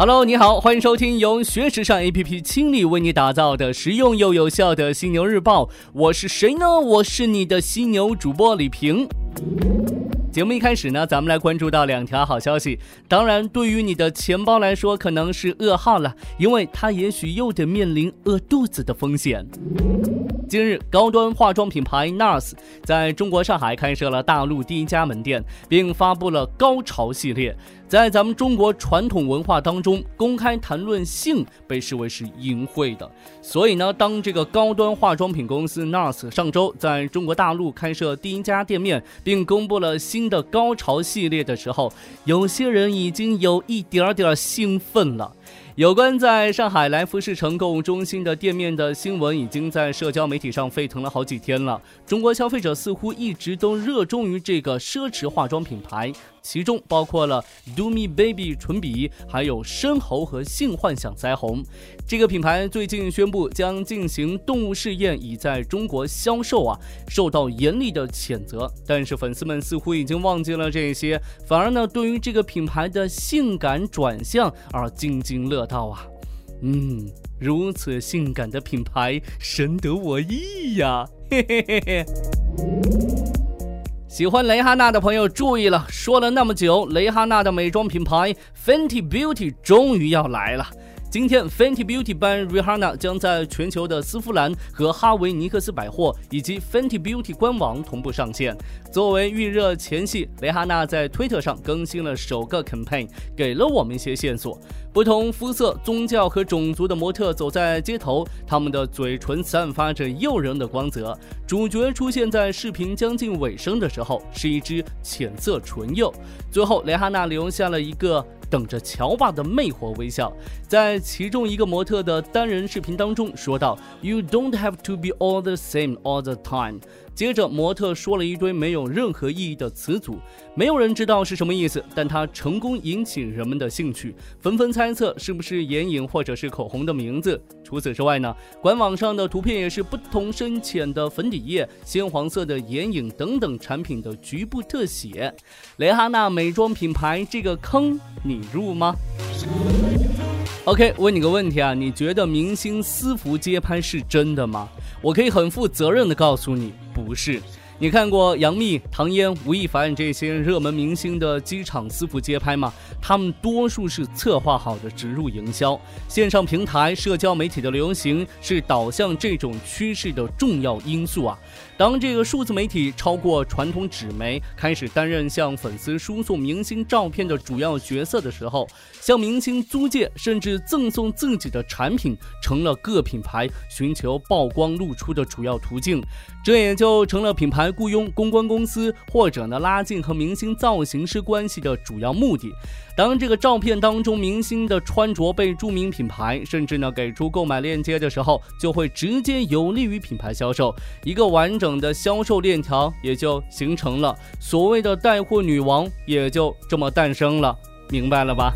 Hello，你好，欢迎收听由学时尚 APP 倾力为你打造的实用又有效的犀牛日报。我是谁呢？我是你的犀牛主播李平。节目一开始呢，咱们来关注到两条好消息。当然，对于你的钱包来说，可能是噩耗了，因为它也许又得面临饿肚子的风险。今日，高端化妆品牌 NARS 在中国上海开设了大陆第一家门店，并发布了高潮系列。在咱们中国传统文化当中，公开谈论性被视为是淫秽的。所以呢，当这个高端化妆品公司 NARS 上周在中国大陆开设第一家店面，并公布了新的高潮系列的时候，有些人已经有一点点兴奋了。有关在上海来福士城购物中心的店面的新闻，已经在社交媒体上沸腾了好几天了。中国消费者似乎一直都热衷于这个奢侈化妆品牌。其中包括了 Do Me Baby 唇笔，还有深喉和性幻想腮红。这个品牌最近宣布将进行动物试验，以在中国销售啊，受到严厉的谴责。但是粉丝们似乎已经忘记了这些，反而呢，对于这个品牌的性感转向而津津乐道啊。嗯，如此性感的品牌，深得我意呀，嘿嘿嘿嘿。喜欢蕾哈娜的朋友注意了，说了那么久，蕾哈娜的美妆品牌 Fenty Beauty 终于要来了。今天，Fenty Beauty 版 Rihanna 将在全球的丝芙兰和哈维尼克斯百货以及 Fenty Beauty 官网同步上线。作为预热前戏，蕾哈娜在推特上更新了首个 campaign，给了我们一些线索。不同肤色、宗教和种族的模特走在街头，他们的嘴唇散发着诱人的光泽。主角出现在视频将近尾声的时候，是一只浅色唇釉。最后，蕾哈娜留下了一个。等着乔巴的魅惑微笑，在其中一个模特的单人视频当中说道：“You don't have to be all the same all the time。”接着，模特说了一堆没有任何意义的词组，没有人知道是什么意思，但他成功引起人们的兴趣，纷纷猜测是不是眼影或者是口红的名字。除此之外呢，官网上的图片也是不同深浅的粉底液、鲜黄色的眼影等等产品的局部特写。蕾哈娜美妆品牌这个坑你入吗？OK，问你个问题啊，你觉得明星私服街拍是真的吗？我可以很负责任的告诉你。不是，你看过杨幂、唐嫣、吴亦凡这些热门明星的机场私服街拍吗？他们多数是策划好的植入营销，线上平台、社交媒体的流行是导向这种趋势的重要因素啊。当这个数字媒体超过传统纸媒，开始担任向粉丝输送明星照片的主要角色的时候，向明星租借甚至赠送自己的产品，成了各品牌寻求曝光露出的主要途径。这也就成了品牌雇佣公关公司或者呢拉近和明星造型师关系的主要目的。当这个照片当中明星的穿着被著名品牌甚至呢给出购买链接的时候，就会直接有利于品牌销售，一个完整的销售链条也就形成了，所谓的带货女王也就这么诞生了，明白了吧？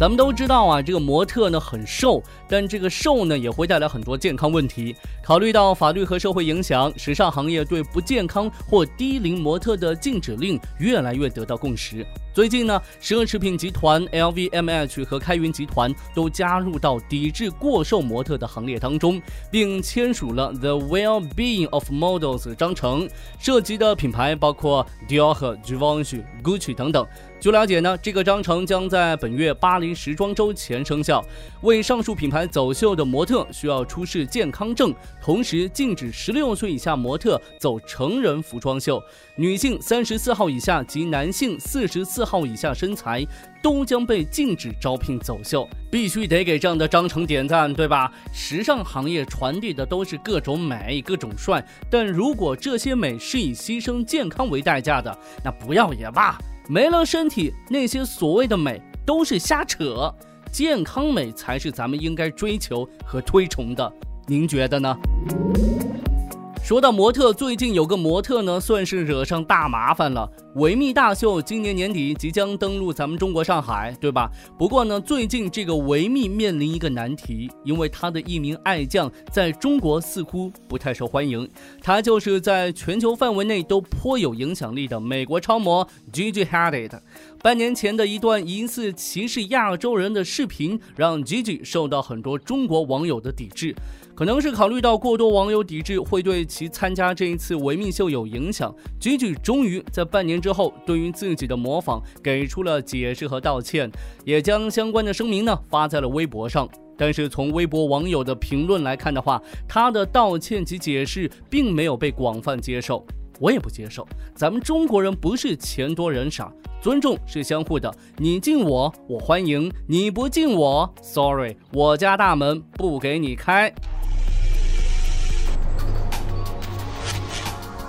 咱们都知道啊，这个模特呢很瘦，但这个瘦呢也会带来很多健康问题。考虑到法律和社会影响，时尚行业对不健康或低龄模特的禁止令越来越得到共识。最近呢，奢侈品集团 LVMH 和开云集团都加入到抵制过瘦模特的行列当中，并签署了 The Well-being of Models 章程，涉及的品牌包括 Dior 和 Givenchy、Gucci 等等。据了解呢，这个章程将在本月巴黎时装周前生效。为上述品牌走秀的模特需要出示健康证，同时禁止十六岁以下模特走成人服装秀。女性三十四号以下及男性四十四四号以下身材都将被禁止招聘走秀。必须得给这样的章程点赞，对吧？时尚行业传递的都是各种美、各种帅，但如果这些美是以牺牲健康为代价的，那不要也罢。没了身体，那些所谓的美都是瞎扯，健康美才是咱们应该追求和推崇的。您觉得呢？说到模特，最近有个模特呢，算是惹上大麻烦了。维密大秀今年年底即将登陆咱们中国上海，对吧？不过呢，最近这个维密面临一个难题，因为他的一名爱将在中国似乎不太受欢迎。他就是在全球范围内都颇有影响力的美国超模 Gigi Hadid。半年前的一段疑似歧视亚洲人的视频，让 Gigi 受到很多中国网友的抵制。可能是考虑到过多网友抵制会对其参加这一次维密秀有影响，Gigi 终于在半年之后对于自己的模仿给出了解释和道歉，也将相关的声明呢发在了微博上。但是从微博网友的评论来看的话，他的道歉及解释并没有被广泛接受，我也不接受。咱们中国人不是钱多人傻，尊重是相互的，你敬我，我欢迎；你不敬我，sorry，我家大门不给你开。